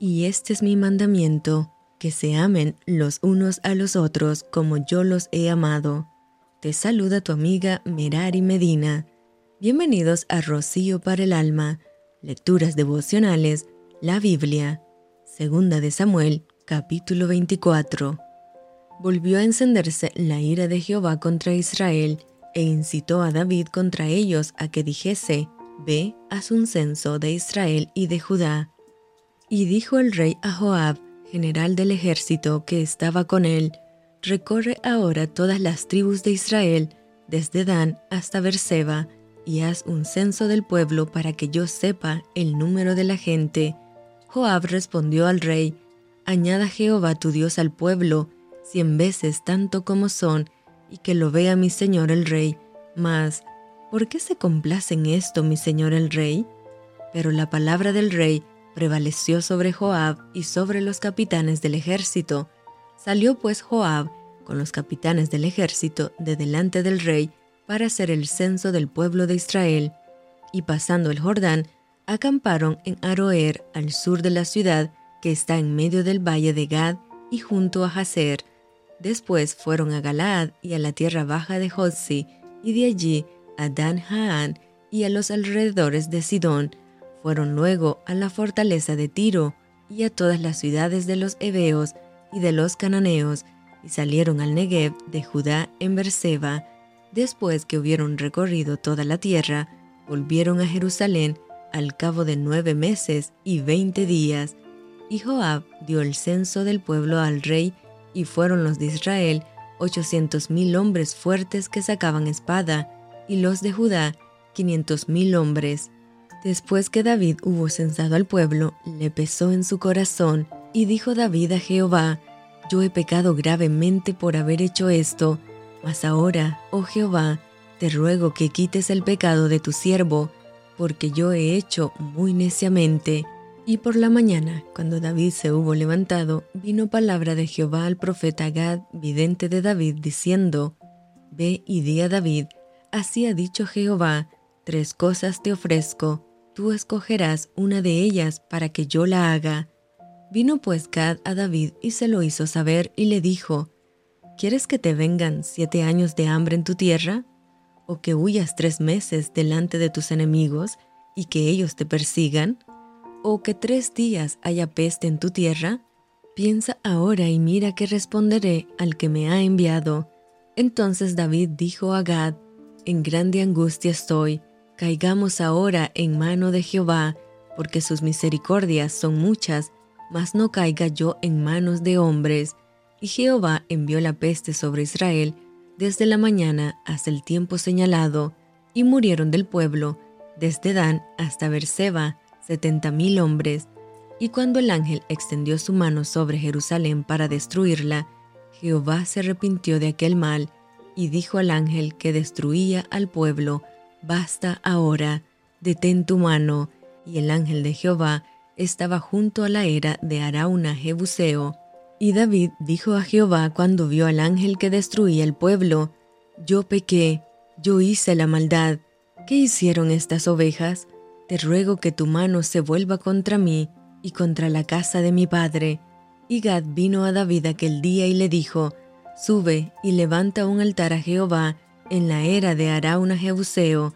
Y este es mi mandamiento, que se amen los unos a los otros como yo los he amado. Te saluda tu amiga Merari Medina. Bienvenidos a Rocío para el Alma, Lecturas Devocionales, la Biblia, Segunda de Samuel, capítulo 24. Volvió a encenderse la ira de Jehová contra Israel e incitó a David contra ellos a que dijese, Ve, haz un censo de Israel y de Judá. Y dijo el rey a Joab, general del ejército que estaba con él, recorre ahora todas las tribus de Israel, desde Dan hasta Berseba, y haz un censo del pueblo para que yo sepa el número de la gente. Joab respondió al rey, Añada Jehová tu Dios al pueblo, cien veces tanto como son, y que lo vea mi señor el rey. Mas, ¿por qué se complace en esto mi señor el rey? Pero la palabra del rey prevaleció sobre Joab y sobre los capitanes del ejército. Salió pues Joab con los capitanes del ejército de delante del rey para hacer el censo del pueblo de Israel, y pasando el Jordán, acamparon en Aroer al sur de la ciudad que está en medio del valle de Gad y junto a Hazer. Después fueron a Galaad y a la tierra baja de Jotzi, y de allí a Dan Haan y a los alrededores de Sidón, fueron luego a la fortaleza de Tiro y a todas las ciudades de los heveos y de los cananeos, y salieron al Negev de Judá en Berseba. Después que hubieron recorrido toda la tierra, volvieron a Jerusalén al cabo de nueve meses y veinte días. Y Joab dio el censo del pueblo al rey, y fueron los de Israel ochocientos mil hombres fuertes que sacaban espada, y los de Judá quinientos mil hombres. Después que David hubo censado al pueblo, le pesó en su corazón, y dijo David a Jehová, Yo he pecado gravemente por haber hecho esto, mas ahora, oh Jehová, te ruego que quites el pecado de tu siervo, porque yo he hecho muy neciamente. Y por la mañana, cuando David se hubo levantado, vino palabra de Jehová al profeta Gad, vidente de David, diciendo, Ve y di a David, así ha dicho Jehová, tres cosas te ofrezco, tú escogerás una de ellas para que yo la haga. Vino pues Gad a David y se lo hizo saber y le dijo, ¿Quieres que te vengan siete años de hambre en tu tierra? ¿O que huyas tres meses delante de tus enemigos y que ellos te persigan? ¿O que tres días haya peste en tu tierra? Piensa ahora y mira que responderé al que me ha enviado. Entonces David dijo a Gad, En grande angustia estoy, Caigamos ahora en mano de Jehová, porque sus misericordias son muchas, mas no caiga yo en manos de hombres. Y Jehová envió la peste sobre Israel desde la mañana hasta el tiempo señalado, y murieron del pueblo, desde Dan hasta Berseba, setenta mil hombres. Y cuando el ángel extendió su mano sobre Jerusalén para destruirla, Jehová se arrepintió de aquel mal, y dijo al ángel que destruía al pueblo, Basta ahora, detén tu mano. Y el ángel de Jehová estaba junto a la era de Arauna Jebuseo. Y David dijo a Jehová cuando vio al ángel que destruía el pueblo, Yo pequé, yo hice la maldad. ¿Qué hicieron estas ovejas? Te ruego que tu mano se vuelva contra mí y contra la casa de mi padre. Y Gad vino a David aquel día y le dijo, Sube y levanta un altar a Jehová en la era de Arauna Jebuseo,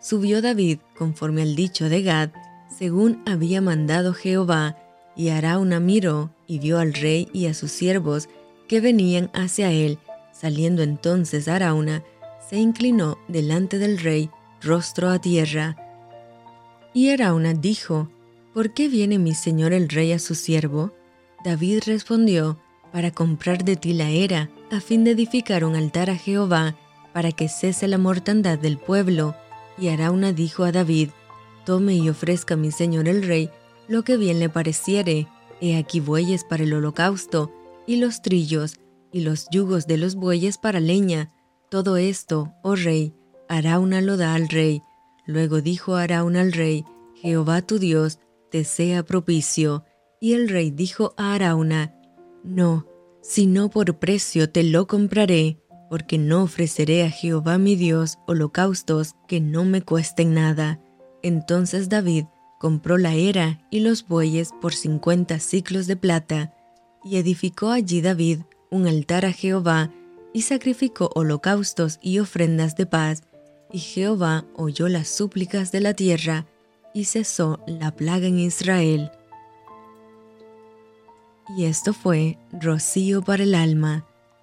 subió David conforme al dicho de Gad, según había mandado Jehová, y Arauna miró y vio al rey y a sus siervos que venían hacia él. Saliendo entonces Arauna, se inclinó delante del rey, rostro a tierra. Y Arauna dijo, ¿Por qué viene mi señor el rey a su siervo? David respondió, para comprar de ti la era, a fin de edificar un altar a Jehová, para que cese la mortandad del pueblo. Y Arauna dijo a David, Tome y ofrezca a mi señor el rey lo que bien le pareciere. He aquí bueyes para el holocausto, y los trillos, y los yugos de los bueyes para leña. Todo esto, oh rey, Arauna lo da al rey. Luego dijo Arauna al rey, Jehová tu Dios te sea propicio. Y el rey dijo a Arauna, No, sino por precio te lo compraré porque no ofreceré a Jehová mi Dios holocaustos que no me cuesten nada. Entonces David compró la era y los bueyes por cincuenta ciclos de plata, y edificó allí David un altar a Jehová, y sacrificó holocaustos y ofrendas de paz, y Jehová oyó las súplicas de la tierra, y cesó la plaga en Israel. Y esto fue rocío para el alma.